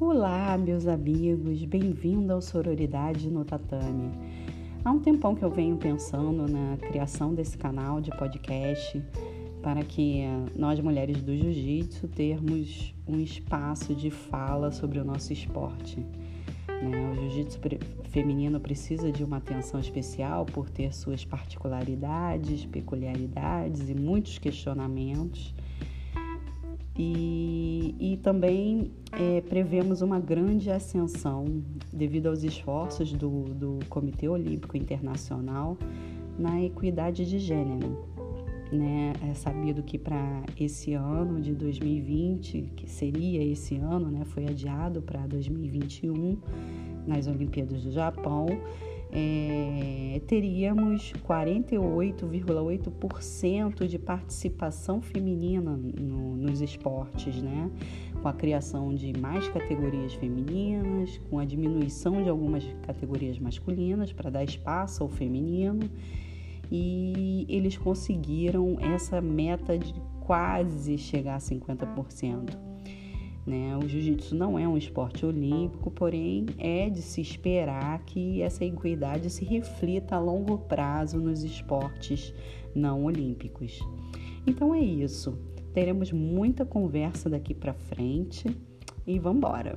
Olá, meus amigos, bem-vindo ao Sororidade no Tatame. Há um tempão que eu venho pensando na criação desse canal de podcast para que nós, mulheres do jiu-jitsu, termos um espaço de fala sobre o nosso esporte. Né? O jiu-jitsu feminino precisa de uma atenção especial por ter suas particularidades, peculiaridades e muitos questionamentos. E, e também é, prevemos uma grande ascensão devido aos esforços do, do Comitê Olímpico Internacional na equidade de gênero. Né? É sabido que para esse ano de 2020, que seria esse ano, né, foi adiado para 2021 nas Olimpíadas do Japão, é, teríamos 48,8% de participação feminina no, nos esportes, né? Com a criação de mais categorias femininas, com a diminuição de algumas categorias masculinas para dar espaço ao feminino. E eles conseguiram essa meta de quase chegar a 50%. Né? O jiu-jitsu não é um esporte olímpico, porém é de se esperar que essa equidade se reflita a longo prazo nos esportes não olímpicos. Então é isso. Teremos muita conversa daqui para frente e vamos embora.